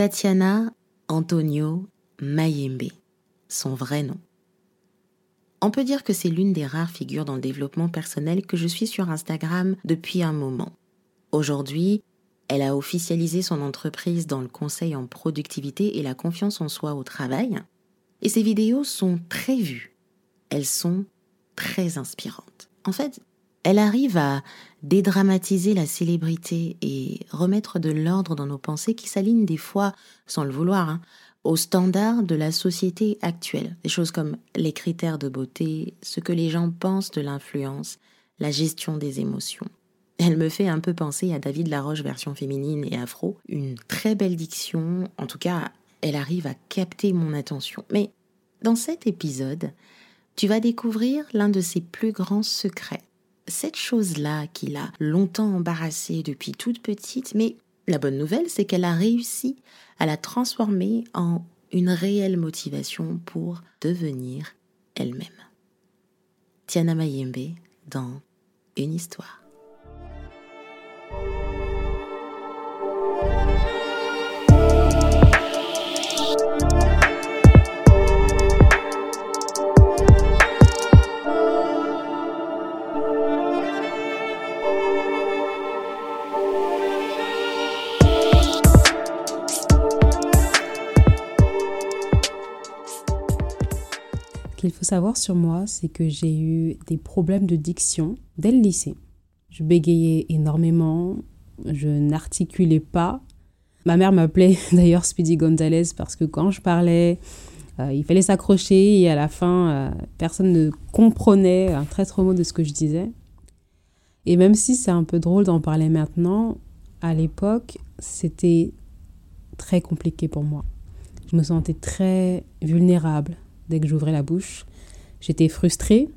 Tatiana Antonio Mayembe, son vrai nom. On peut dire que c'est l'une des rares figures dans le développement personnel que je suis sur Instagram depuis un moment. Aujourd'hui, elle a officialisé son entreprise dans le conseil en productivité et la confiance en soi au travail. Et ses vidéos sont très vues. Elles sont très inspirantes. En fait, elle arrive à dédramatiser la célébrité et remettre de l'ordre dans nos pensées qui s'alignent des fois, sans le vouloir, hein, aux standards de la société actuelle. Des choses comme les critères de beauté, ce que les gens pensent de l'influence, la gestion des émotions. Elle me fait un peu penser à David Laroche version féminine et afro. Une très belle diction, en tout cas, elle arrive à capter mon attention. Mais dans cet épisode, tu vas découvrir l'un de ses plus grands secrets. Cette chose-là qui l'a longtemps embarrassée depuis toute petite, mais la bonne nouvelle, c'est qu'elle a réussi à la transformer en une réelle motivation pour devenir elle-même. Tiana Mayembe dans Une histoire. Qu'il faut savoir sur moi, c'est que j'ai eu des problèmes de diction dès le lycée. Je bégayais énormément, je n'articulais pas. Ma mère m'appelait d'ailleurs Speedy Gonzalez parce que quand je parlais, euh, il fallait s'accrocher et à la fin, euh, personne ne comprenait un très mot de ce que je disais. Et même si c'est un peu drôle d'en parler maintenant, à l'époque, c'était très compliqué pour moi. Je me sentais très vulnérable dès que j'ouvrais la bouche. J'étais frustrée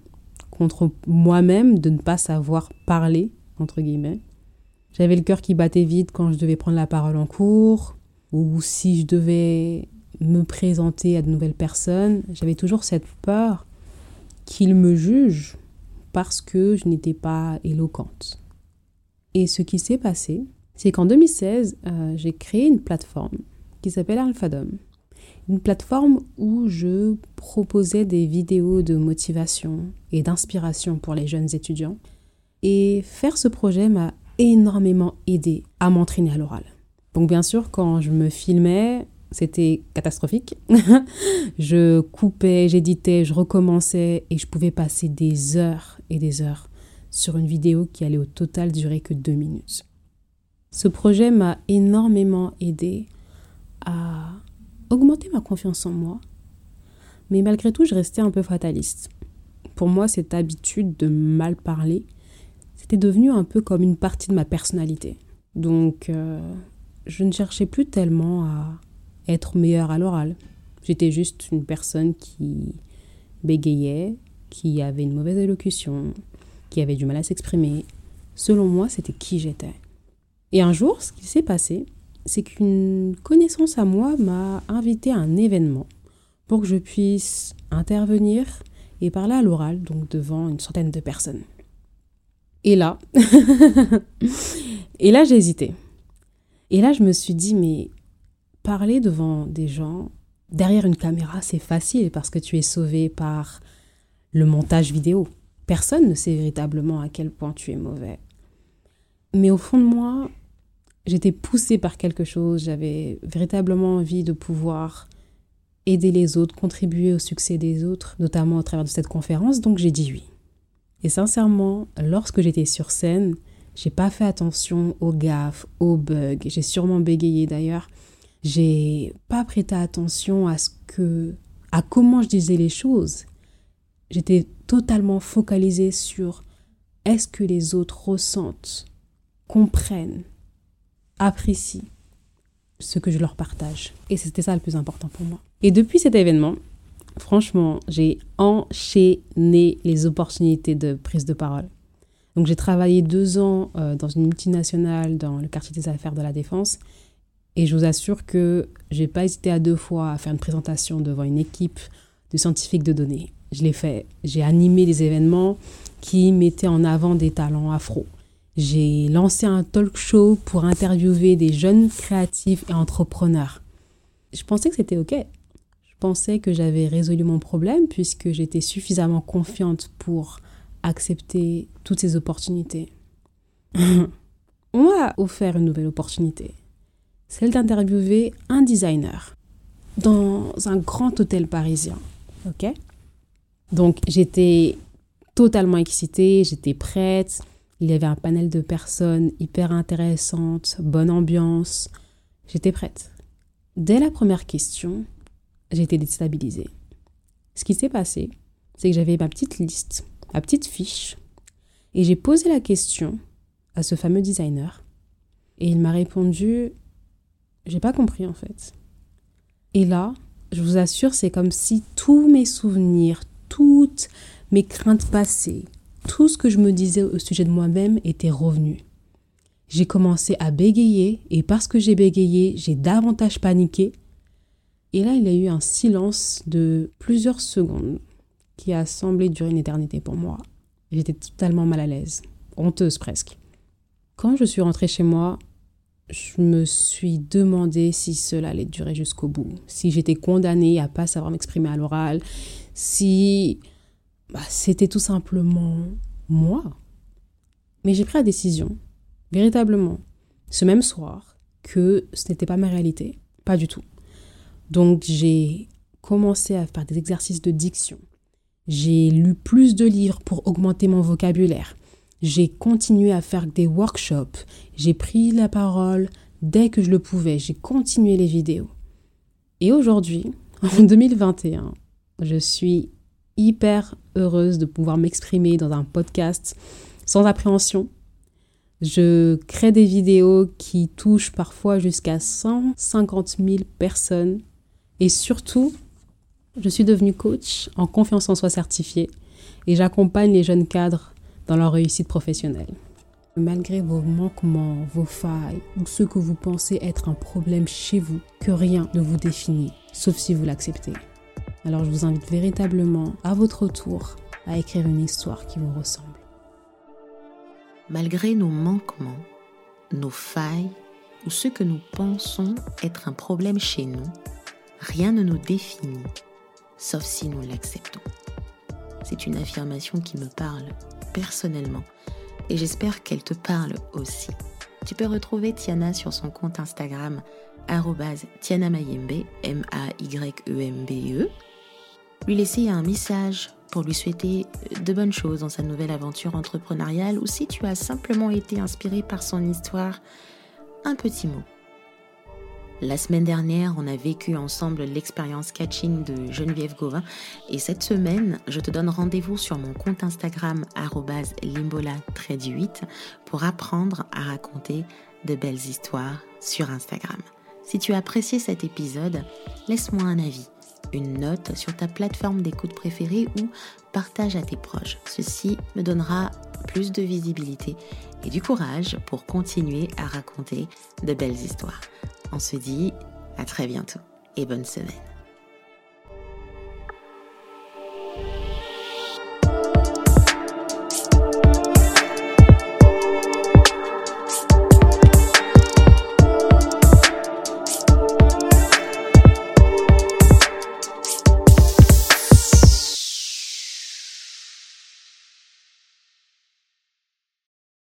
contre moi-même de ne pas savoir parler, entre guillemets. J'avais le cœur qui battait vite quand je devais prendre la parole en cours, ou si je devais me présenter à de nouvelles personnes. J'avais toujours cette peur qu'ils me jugent parce que je n'étais pas éloquente. Et ce qui s'est passé, c'est qu'en 2016, euh, j'ai créé une plateforme qui s'appelle Alphadom une plateforme où je proposais des vidéos de motivation et d'inspiration pour les jeunes étudiants. Et faire ce projet m'a énormément aidé à m'entraîner à l'oral. Donc bien sûr, quand je me filmais, c'était catastrophique. je coupais, j'éditais, je recommençais et je pouvais passer des heures et des heures sur une vidéo qui allait au total durer que deux minutes. Ce projet m'a énormément aidé à augmenter ma confiance en moi. Mais malgré tout, je restais un peu fataliste. Pour moi, cette habitude de mal parler, c'était devenu un peu comme une partie de ma personnalité. Donc, euh, je ne cherchais plus tellement à être meilleure à l'oral. J'étais juste une personne qui bégayait, qui avait une mauvaise élocution, qui avait du mal à s'exprimer. Selon moi, c'était qui j'étais. Et un jour, ce qui s'est passé, c'est qu'une connaissance à moi m'a invité à un événement pour que je puisse intervenir et parler à l'oral, donc devant une centaine de personnes. Et là, et là j'ai hésité. Et là je me suis dit, mais parler devant des gens, derrière une caméra, c'est facile parce que tu es sauvé par le montage vidéo. Personne ne sait véritablement à quel point tu es mauvais. Mais au fond de moi, j'étais poussée par quelque chose, j'avais véritablement envie de pouvoir aider les autres, contribuer au succès des autres, notamment à travers de cette conférence, donc j'ai dit oui. Et sincèrement, lorsque j'étais sur scène, j'ai pas fait attention aux gaffes, aux bugs, j'ai sûrement bégayé d'ailleurs. J'ai pas prêté attention à ce que à comment je disais les choses. J'étais totalement focalisée sur est-ce que les autres ressentent, comprennent apprécient ce que je leur partage. Et c'était ça le plus important pour moi. Et depuis cet événement, franchement, j'ai enchaîné les opportunités de prise de parole. Donc j'ai travaillé deux ans euh, dans une multinationale dans le quartier des affaires de la défense. Et je vous assure que j'ai pas hésité à deux fois à faire une présentation devant une équipe de scientifiques de données. Je l'ai fait. J'ai animé des événements qui mettaient en avant des talents afro. J'ai lancé un talk show pour interviewer des jeunes créatifs et entrepreneurs. je pensais que c'était OK. Je pensais que j'avais résolu mon problème puisque j'étais suffisamment confiante pour accepter toutes ces opportunités. On m'a offert une nouvelle opportunité, celle d'interviewer un designer dans un grand hôtel parisien. OK? Donc j'étais totalement excitée, j'étais prête. Il y avait un panel de personnes hyper intéressantes, bonne ambiance. J'étais prête. Dès la première question, été déstabilisée. Ce qui s'est passé, c'est que j'avais ma petite liste, ma petite fiche, et j'ai posé la question à ce fameux designer. Et il m'a répondu J'ai pas compris en fait. Et là, je vous assure, c'est comme si tous mes souvenirs, toutes mes craintes passées, tout ce que je me disais au sujet de moi-même était revenu. J'ai commencé à bégayer et parce que j'ai bégayé, j'ai davantage paniqué. Et là, il y a eu un silence de plusieurs secondes qui a semblé durer une éternité pour moi. J'étais totalement mal à l'aise, honteuse presque. Quand je suis rentrée chez moi, je me suis demandé si cela allait durer jusqu'au bout, si j'étais condamnée à pas savoir m'exprimer à l'oral, si bah, c'était tout simplement moi. Mais j'ai pris la décision, véritablement, ce même soir, que ce n'était pas ma réalité, pas du tout. Donc j'ai commencé à faire des exercices de diction. J'ai lu plus de livres pour augmenter mon vocabulaire. J'ai continué à faire des workshops. J'ai pris la parole dès que je le pouvais. J'ai continué les vidéos. Et aujourd'hui, en 2021, je suis hyper heureuse de pouvoir m'exprimer dans un podcast sans appréhension. Je crée des vidéos qui touchent parfois jusqu'à 150 000 personnes. Et surtout, je suis devenue coach en confiance en soi certifiée et j'accompagne les jeunes cadres dans leur réussite professionnelle. Malgré vos manquements, vos failles ou ce que vous pensez être un problème chez vous, que rien ne vous définit, sauf si vous l'acceptez. Alors je vous invite véritablement, à votre tour, à écrire une histoire qui vous ressemble. Malgré nos manquements, nos failles ou ce que nous pensons être un problème chez nous, rien ne nous définit, sauf si nous l'acceptons. C'est une affirmation qui me parle personnellement et j'espère qu'elle te parle aussi. Tu peux retrouver Tiana sur son compte Instagram Tiana Mayembe, M-A-Y-E-M-B-E. Lui laisser un message pour lui souhaiter de bonnes choses dans sa nouvelle aventure entrepreneuriale ou si tu as simplement été inspiré par son histoire, un petit mot la semaine dernière, on a vécu ensemble l'expérience catching de Geneviève Gauvin et cette semaine, je te donne rendez-vous sur mon compte Instagram limbola 8 pour apprendre à raconter de belles histoires sur Instagram. Si tu as apprécié cet épisode, laisse-moi un avis, une note sur ta plateforme d'écoute préférée ou partage à tes proches. Ceci me donnera plus de visibilité et du courage pour continuer à raconter de belles histoires. On se dit à très bientôt et bonne semaine.